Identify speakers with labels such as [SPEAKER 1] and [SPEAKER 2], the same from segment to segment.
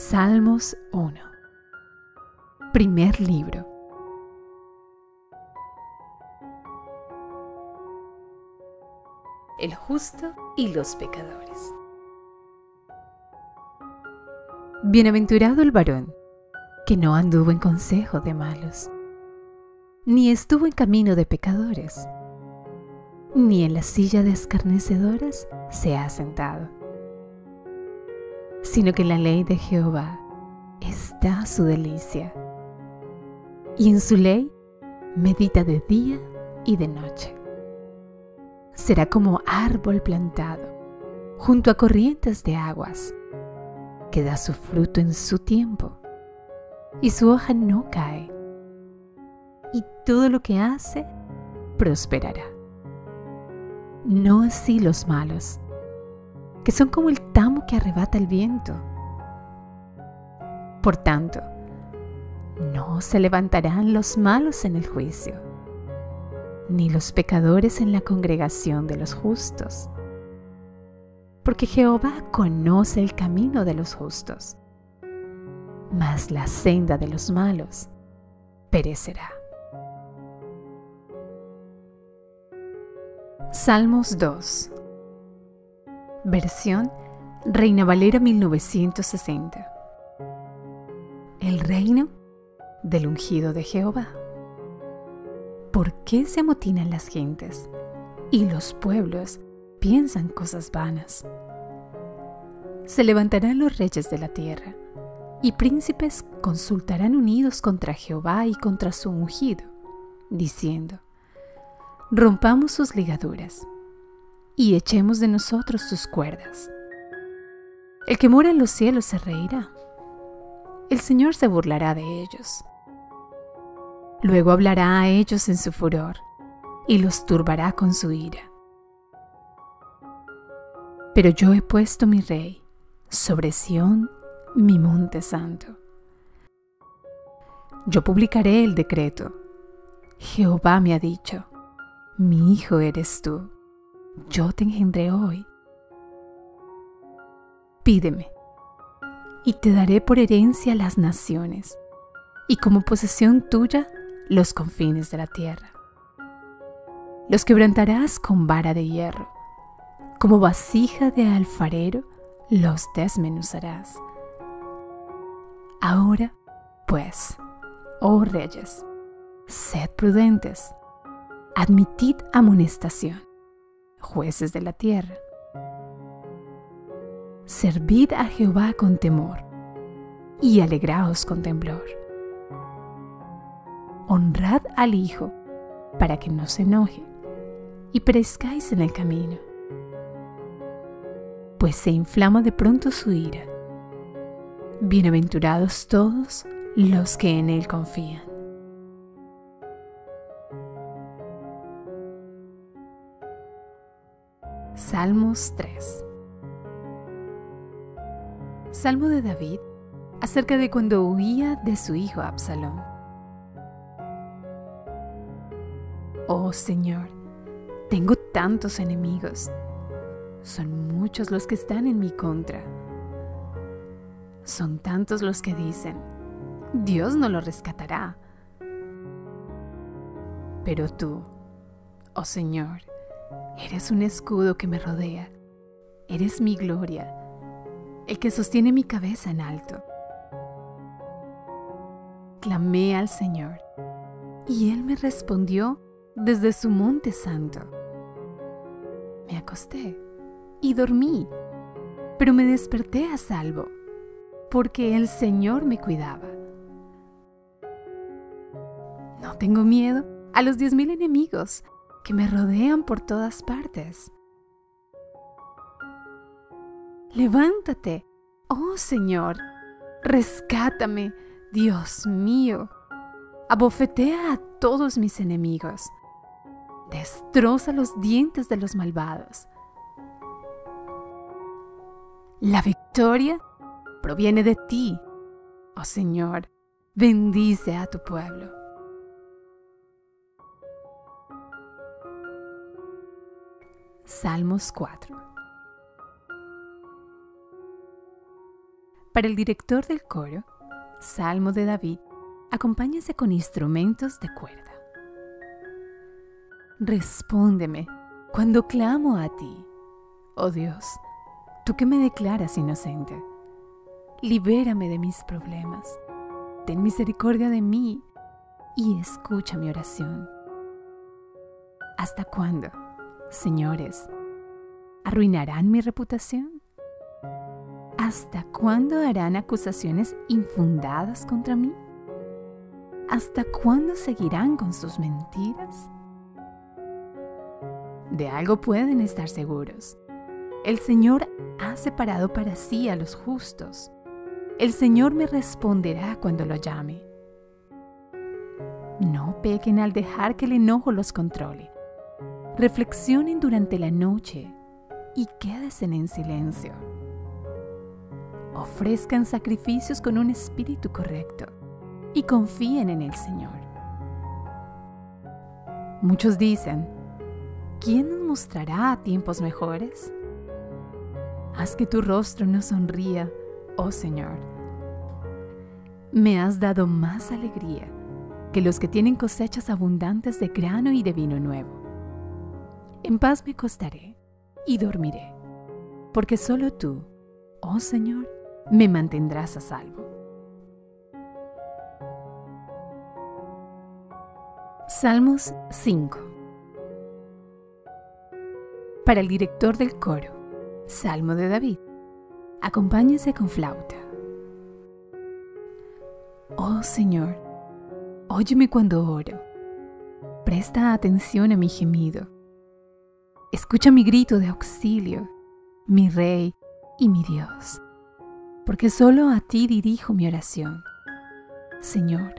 [SPEAKER 1] Salmos 1 Primer libro. El justo y los pecadores. Bienaventurado el varón que no anduvo en consejo de malos, ni estuvo en camino de pecadores, ni en la silla de escarnecedores se ha sentado sino que la ley de Jehová está su delicia. Y en su ley medita de día y de noche. Será como árbol plantado junto a corrientes de aguas, que da su fruto en su tiempo, y su hoja no cae, y todo lo que hace prosperará. No así los malos que son como el tamo que arrebata el viento. Por tanto, no se levantarán los malos en el juicio, ni los pecadores en la congregación de los justos, porque Jehová conoce el camino de los justos, mas la senda de los malos perecerá. Salmos 2 Versión Reina Valera 1960. El reino del ungido de Jehová. ¿Por qué se amotinan las gentes y los pueblos piensan cosas vanas? Se levantarán los reyes de la tierra y príncipes consultarán unidos contra Jehová y contra su ungido, diciendo, rompamos sus ligaduras y echemos de nosotros sus cuerdas. El que mora en los cielos se reirá. El Señor se burlará de ellos. Luego hablará a ellos en su furor y los turbará con su ira. Pero yo he puesto mi rey sobre Sión, mi monte santo. Yo publicaré el decreto. Jehová me ha dicho, mi hijo eres tú yo te engendré hoy. Pídeme, y te daré por herencia las naciones, y como posesión tuya los confines de la tierra. Los quebrantarás con vara de hierro, como vasija de alfarero los desmenuzarás. Ahora, pues, oh reyes, sed prudentes, admitid amonestación jueces de la tierra. Servid a Jehová con temor y alegraos con temblor. Honrad al Hijo para que no se enoje y perezcáis en el camino, pues se inflama de pronto su ira. Bienaventurados todos los que en Él confían. Salmos 3 Salmo de David acerca de cuando huía de su hijo Absalón. Oh Señor, tengo tantos enemigos. Son muchos los que están en mi contra. Son tantos los que dicen, Dios no lo rescatará. Pero tú, oh Señor, Eres un escudo que me rodea. Eres mi gloria, el que sostiene mi cabeza en alto. Clamé al Señor, y Él me respondió desde su monte santo. Me acosté y dormí, pero me desperté a salvo, porque el Señor me cuidaba. No tengo miedo a los diez mil enemigos que me rodean por todas partes. Levántate, oh Señor, rescátame, Dios mío. Abofetea a todos mis enemigos. Destroza los dientes de los malvados. La victoria proviene de ti, oh Señor. Bendice a tu pueblo. Salmos 4 Para el director del coro, Salmo de David, acompáñese con instrumentos de cuerda. Respóndeme cuando clamo a ti, oh Dios, tú que me declaras inocente. Libérame de mis problemas. Ten misericordia de mí y escucha mi oración. ¿Hasta cuándo, señores, arruinarán mi reputación? ¿Hasta cuándo harán acusaciones infundadas contra mí? ¿Hasta cuándo seguirán con sus mentiras? De algo pueden estar seguros. El Señor ha separado para sí a los justos. El Señor me responderá cuando lo llame. No pequen al dejar que el enojo los controle. Reflexionen durante la noche y quédense en silencio. Ofrezcan sacrificios con un espíritu correcto y confíen en el Señor. Muchos dicen, ¿quién nos mostrará tiempos mejores? Haz que tu rostro nos sonría, oh Señor. Me has dado más alegría que los que tienen cosechas abundantes de grano y de vino nuevo. En paz me acostaré y dormiré, porque solo tú, oh Señor, me mantendrás a salvo. Salmos 5 Para el director del coro, Salmo de David, acompáñese con flauta. Oh Señor, óyeme cuando oro. Presta atención a mi gemido. Escucha mi grito de auxilio, mi Rey y mi Dios, porque solo a ti dirijo mi oración. Señor,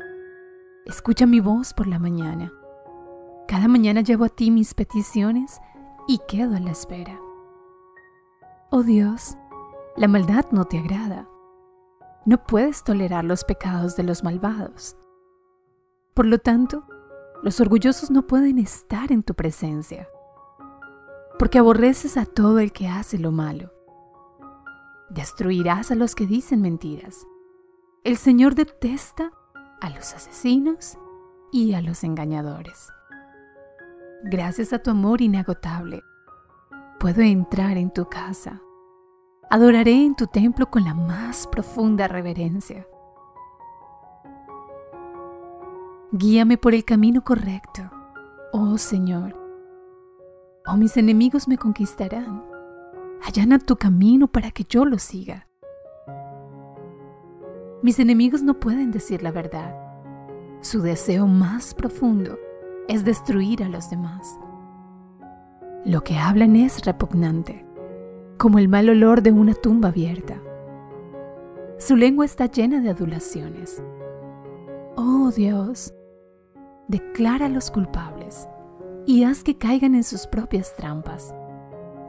[SPEAKER 1] escucha mi voz por la mañana. Cada mañana llevo a ti mis peticiones y quedo en la espera. Oh Dios, la maldad no te agrada. No puedes tolerar los pecados de los malvados. Por lo tanto, los orgullosos no pueden estar en tu presencia, porque aborreces a todo el que hace lo malo. Destruirás a los que dicen mentiras. El Señor detesta a los asesinos y a los engañadores. Gracias a tu amor inagotable, puedo entrar en tu casa. Adoraré en tu templo con la más profunda reverencia. Guíame por el camino correcto, oh Señor. O mis enemigos me conquistarán. Allana tu camino para que yo lo siga. Mis enemigos no pueden decir la verdad. Su deseo más profundo es destruir a los demás. Lo que hablan es repugnante, como el mal olor de una tumba abierta. Su lengua está llena de adulaciones. Oh Dios, declara a los culpables y haz que caigan en sus propias trampas.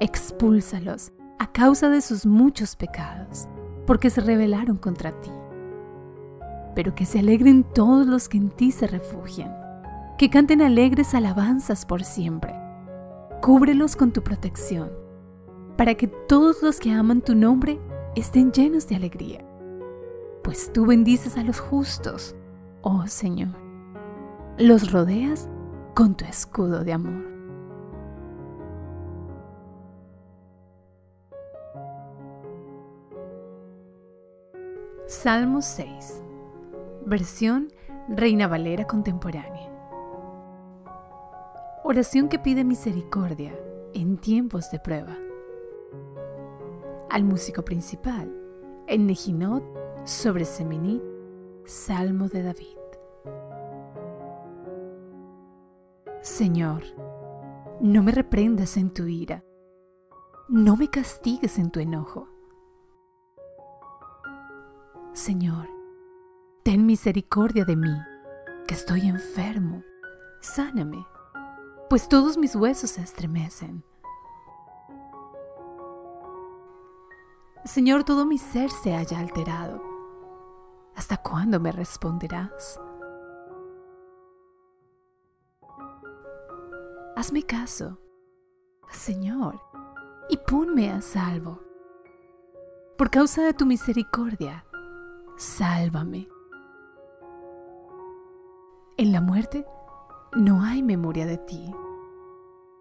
[SPEAKER 1] Expúlsalos a causa de sus muchos pecados, porque se rebelaron contra ti. Pero que se alegren todos los que en ti se refugian, que canten alegres alabanzas por siempre. Cúbrelos con tu protección, para que todos los que aman tu nombre estén llenos de alegría. Pues tú bendices a los justos, oh Señor los rodeas con tu escudo de amor. Salmo 6, versión Reina Valera contemporánea. Oración que pide misericordia en tiempos de prueba. Al músico principal, en Nejinot sobre Seminit, Salmo de David. Señor, no me reprendas en tu ira, no me castigues en tu enojo. Señor, ten misericordia de mí, que estoy enfermo, sáname, pues todos mis huesos se estremecen. Señor, todo mi ser se haya alterado. ¿Hasta cuándo me responderás? Hazme caso, Señor, y ponme a salvo. Por causa de tu misericordia, sálvame. En la muerte no hay memoria de ti.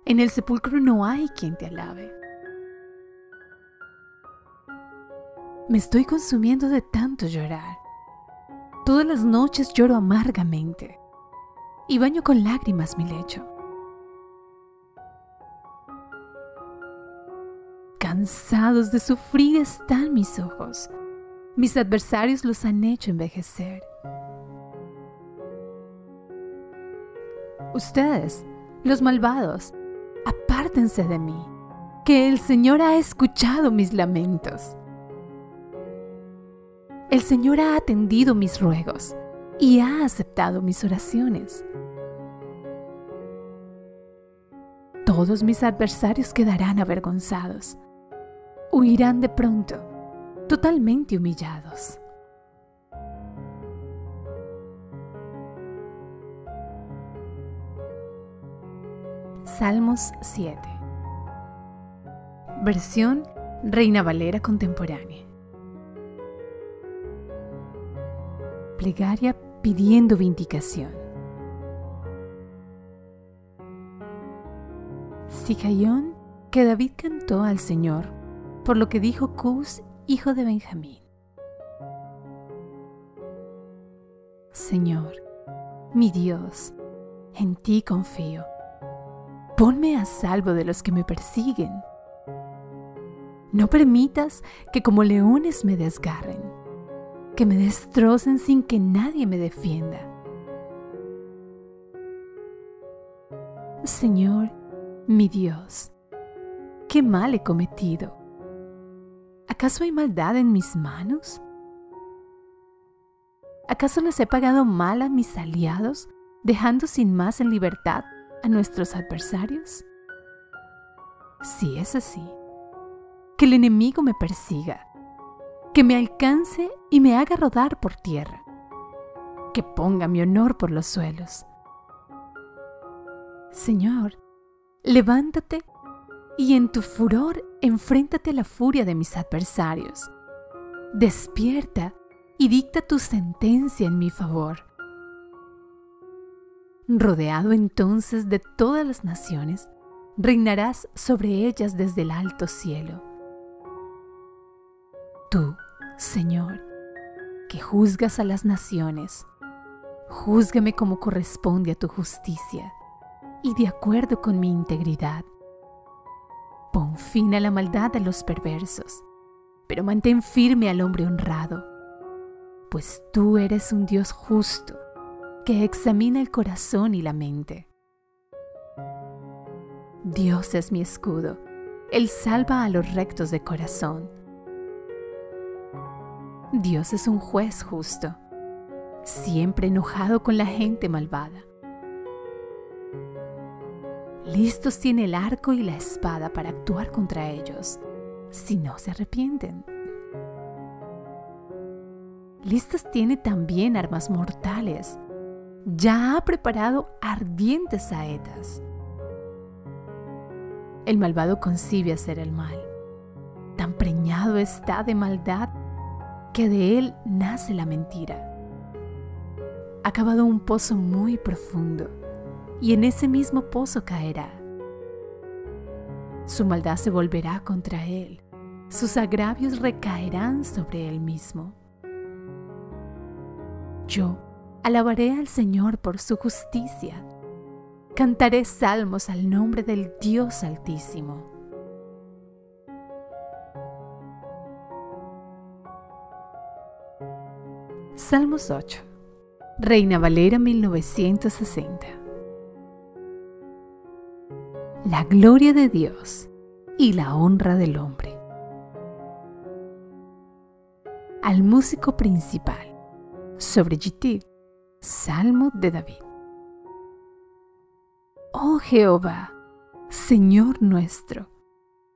[SPEAKER 1] En el sepulcro no hay quien te alabe. Me estoy consumiendo de tanto llorar. Todas las noches lloro amargamente y baño con lágrimas mi lecho. Cansados de sufrir están mis ojos. Mis adversarios los han hecho envejecer. Ustedes, los malvados, apártense de mí, que el Señor ha escuchado mis lamentos. El Señor ha atendido mis ruegos y ha aceptado mis oraciones. Todos mis adversarios quedarán avergonzados. Huirán de pronto, totalmente humillados. Salmos 7 Versión Reina Valera contemporánea Plegaria pidiendo vindicación. Sicayón que David cantó al Señor por lo que dijo Cus, hijo de Benjamín. Señor, mi Dios, en ti confío Ponme a salvo de los que me persiguen. No permitas que como leones me desgarren, que me destrocen sin que nadie me defienda. Señor, mi Dios, ¿qué mal he cometido? ¿Acaso hay maldad en mis manos? ¿Acaso les he pagado mal a mis aliados, dejando sin más en libertad a nuestros adversarios? Si es así, que el enemigo me persiga, que me alcance y me haga rodar por tierra, que ponga mi honor por los suelos. Señor, levántate y en tu furor enfréntate a la furia de mis adversarios. Despierta y dicta tu sentencia en mi favor. Rodeado entonces de todas las naciones, reinarás sobre ellas desde el alto cielo. Tú, Señor, que juzgas a las naciones, júzgame como corresponde a tu justicia y de acuerdo con mi integridad. Pon fin a la maldad de los perversos, pero mantén firme al hombre honrado, pues tú eres un Dios justo que examina el corazón y la mente. Dios es mi escudo, Él salva a los rectos de corazón. Dios es un juez justo, siempre enojado con la gente malvada. Listos tiene el arco y la espada para actuar contra ellos, si no se arrepienten. Listas tiene también armas mortales ya ha preparado ardientes saetas. El malvado concibe hacer el mal. Tan preñado está de maldad que de él nace la mentira. Ha cavado un pozo muy profundo y en ese mismo pozo caerá. Su maldad se volverá contra él, sus agravios recaerán sobre él mismo. Yo, Alabaré al Señor por su justicia. Cantaré salmos al nombre del Dios Altísimo. Salmos 8. Reina Valera 1960. La gloria de Dios y la honra del hombre. Al músico principal. Sobre Gitit Salmo de David. Oh Jehová, Señor nuestro,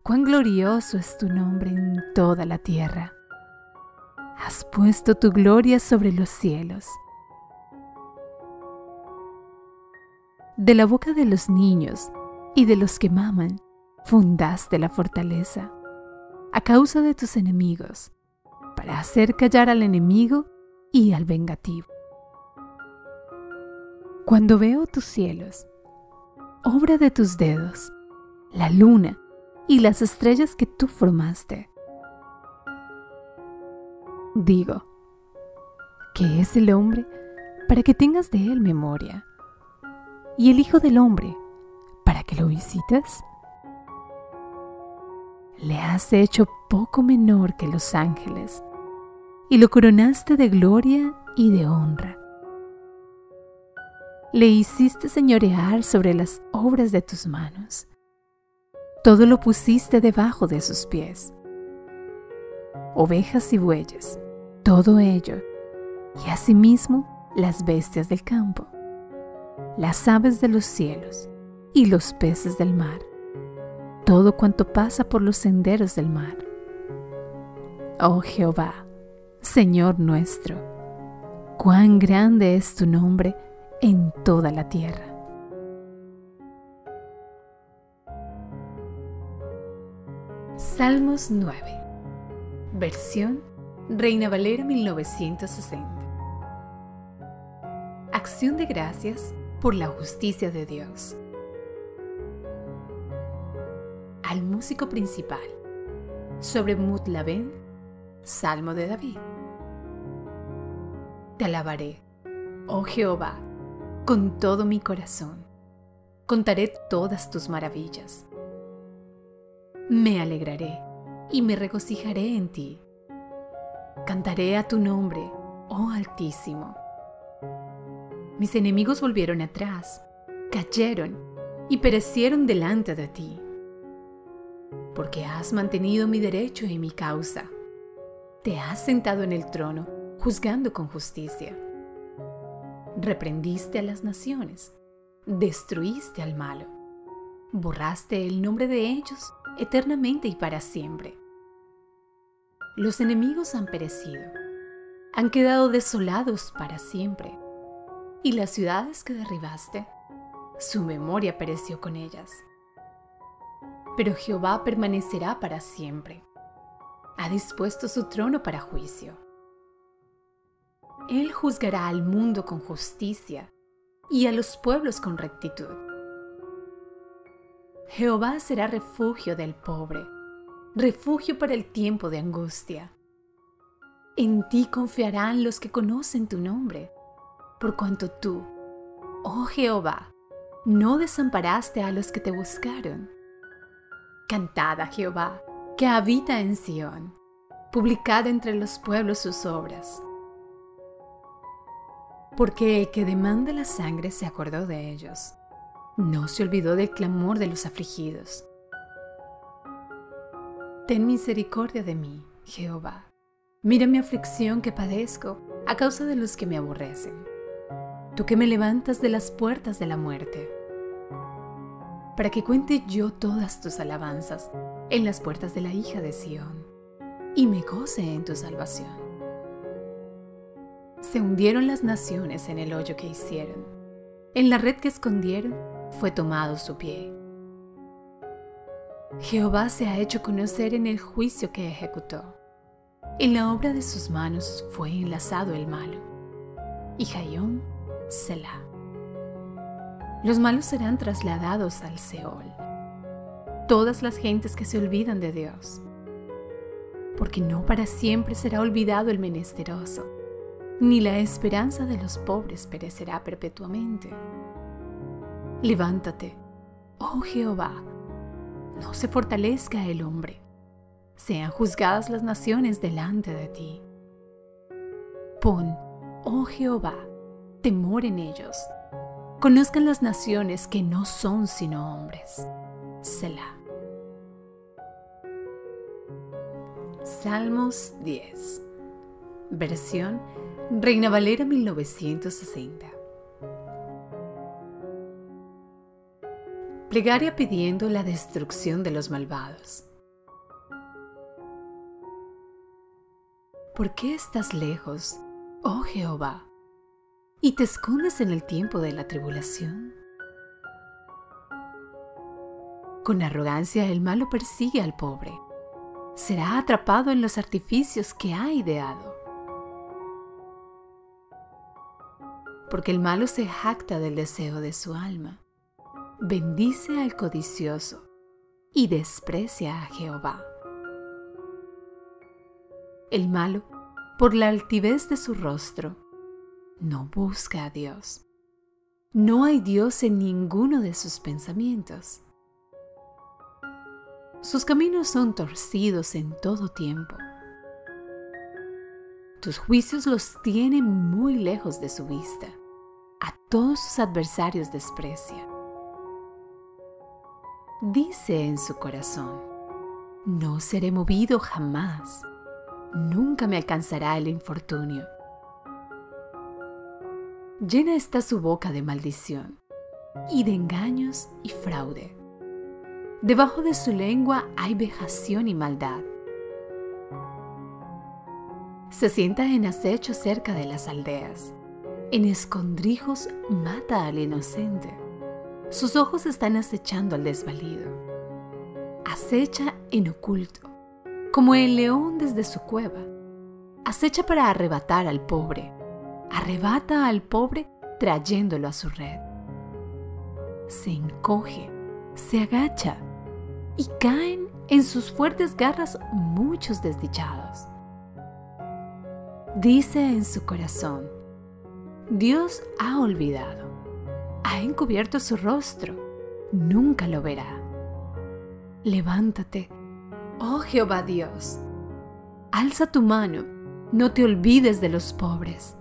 [SPEAKER 1] cuán glorioso es tu nombre en toda la tierra. Has puesto tu gloria sobre los cielos. De la boca de los niños y de los que maman, fundaste la fortaleza. A causa de tus enemigos, para hacer callar al enemigo y al vengativo. Cuando veo tus cielos, obra de tus dedos, la luna y las estrellas que tú formaste, digo, ¿qué es el hombre para que tengas de él memoria? ¿Y el Hijo del Hombre para que lo visites? Le has hecho poco menor que los ángeles y lo coronaste de gloria y de honra. Le hiciste señorear sobre las obras de tus manos. Todo lo pusiste debajo de sus pies. Ovejas y bueyes, todo ello, y asimismo las bestias del campo, las aves de los cielos y los peces del mar, todo cuanto pasa por los senderos del mar. Oh Jehová, Señor nuestro, cuán grande es tu nombre en toda la tierra. Salmos 9, versión Reina Valera 1960. Acción de gracias por la justicia de Dios. Al músico principal. Sobre Mutlaben, Salmo de David. Te alabaré, oh Jehová, con todo mi corazón. Contaré todas tus maravillas. Me alegraré y me regocijaré en ti Cantaré a tu nombre, oh Altísimo. Mis enemigos volvieron atrás, cayeron y perecieron delante de ti, porque has mantenido mi derecho y mi causa. Te has sentado en el trono, juzgando con justicia. Reprendiste a las naciones, destruiste al malo, borraste el nombre de ellos eternamente y para siempre los enemigos han perecido, han quedado desolados para siempre, y las ciudades que derribaste, su memoria pereció con ellas. Pero Jehová permanecerá para siempre, ha dispuesto su trono para juicio. Él juzgará al mundo con justicia y a los pueblos con rectitud. Jehová será refugio del pobre refugio para el tiempo de angustia. En ti confiarán los que conocen tu nombre, por cuanto tú, oh Jehová, no desamparaste a los que te buscaron. Cantad a Jehová, que habita en Sión, publicad entre los pueblos sus obras. Porque el que demanda la sangre se acordó de ellos, no se olvidó del clamor de los afligidos. Ten misericordia de mí, Jehová. Mira mi aflicción que padezco a causa de los que me aborrecen. Tú que me levantas de las puertas de la muerte, para que cuente yo todas tus alabanzas en las puertas de la hija de Sión, y me goce en tu salvación. Se hundieron las naciones en el hoyo que hicieron, en la red que escondieron fue tomado su pie. Jehová se ha hecho conocer en el juicio que ejecutó. En la obra de sus manos fue enlazado el malo. Y Jayón, Selah. Los malos serán trasladados al Seol. Todas las gentes que se olvidan de Dios. Porque no para siempre será olvidado el menesteroso, ni la esperanza de los pobres perecerá perpetuamente. Levántate, oh Jehová, no se fortalezca el hombre. Sean juzgadas las naciones delante de ti. Pon, oh Jehová, temor en ellos. Conozcan las naciones que no son sino hombres. Selah. Salmos 10. Versión Reina Valera 1960. Plegaria pidiendo la destrucción de los malvados. ¿Por qué estás lejos, oh Jehová, y te escondes en el tiempo de la tribulación? Con arrogancia el malo persigue al pobre, será atrapado en los artificios que ha ideado. Porque el malo se jacta del deseo de su alma, bendice al codicioso y desprecia a Jehová. El malo, por la altivez de su rostro, no busca a Dios. No hay Dios en ninguno de sus pensamientos. Sus caminos son torcidos en todo tiempo. Tus juicios los tienen muy lejos de su vista. A todos sus adversarios desprecia. Dice en su corazón, no seré movido jamás. Nunca me alcanzará el infortunio. Llena está su boca de maldición y de engaños y fraude. Debajo de su lengua hay vejación y maldad. Se sienta en acecho cerca de las aldeas. En escondrijos mata al inocente. Sus ojos están acechando al desvalido. Acecha en oculto, como el león desde su cueva. Acecha para arrebatar al pobre. Arrebata al pobre trayéndolo a su red. Se encoge, se agacha y caen en sus fuertes garras muchos desdichados. Dice en su corazón, Dios ha olvidado, ha encubierto su rostro, nunca lo verá. Levántate, oh Jehová Dios, alza tu mano, no te olvides de los pobres.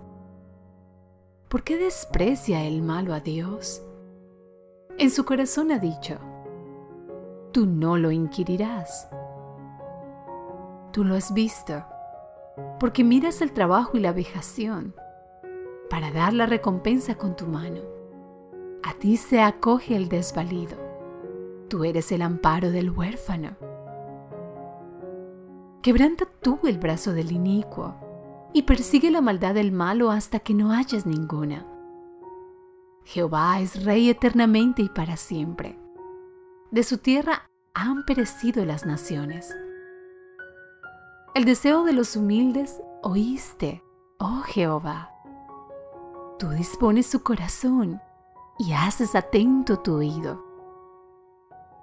[SPEAKER 1] ¿Por qué desprecia el malo a Dios? En su corazón ha dicho, tú no lo inquirirás. Tú lo has visto, porque miras el trabajo y la vejación para dar la recompensa con tu mano. A ti se acoge el desvalido. Tú eres el amparo del huérfano. Quebranta tú el brazo del inicuo y persigue la maldad del malo hasta que no hayas ninguna. Jehová es rey eternamente y para siempre de su tierra han perecido las naciones. El deseo de los humildes oíste, oh Jehová. Tú dispones su corazón y haces atento tu oído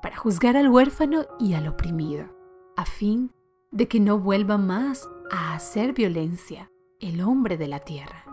[SPEAKER 1] para juzgar al huérfano y al oprimido, a fin de que no vuelva más a hacer violencia el hombre de la tierra.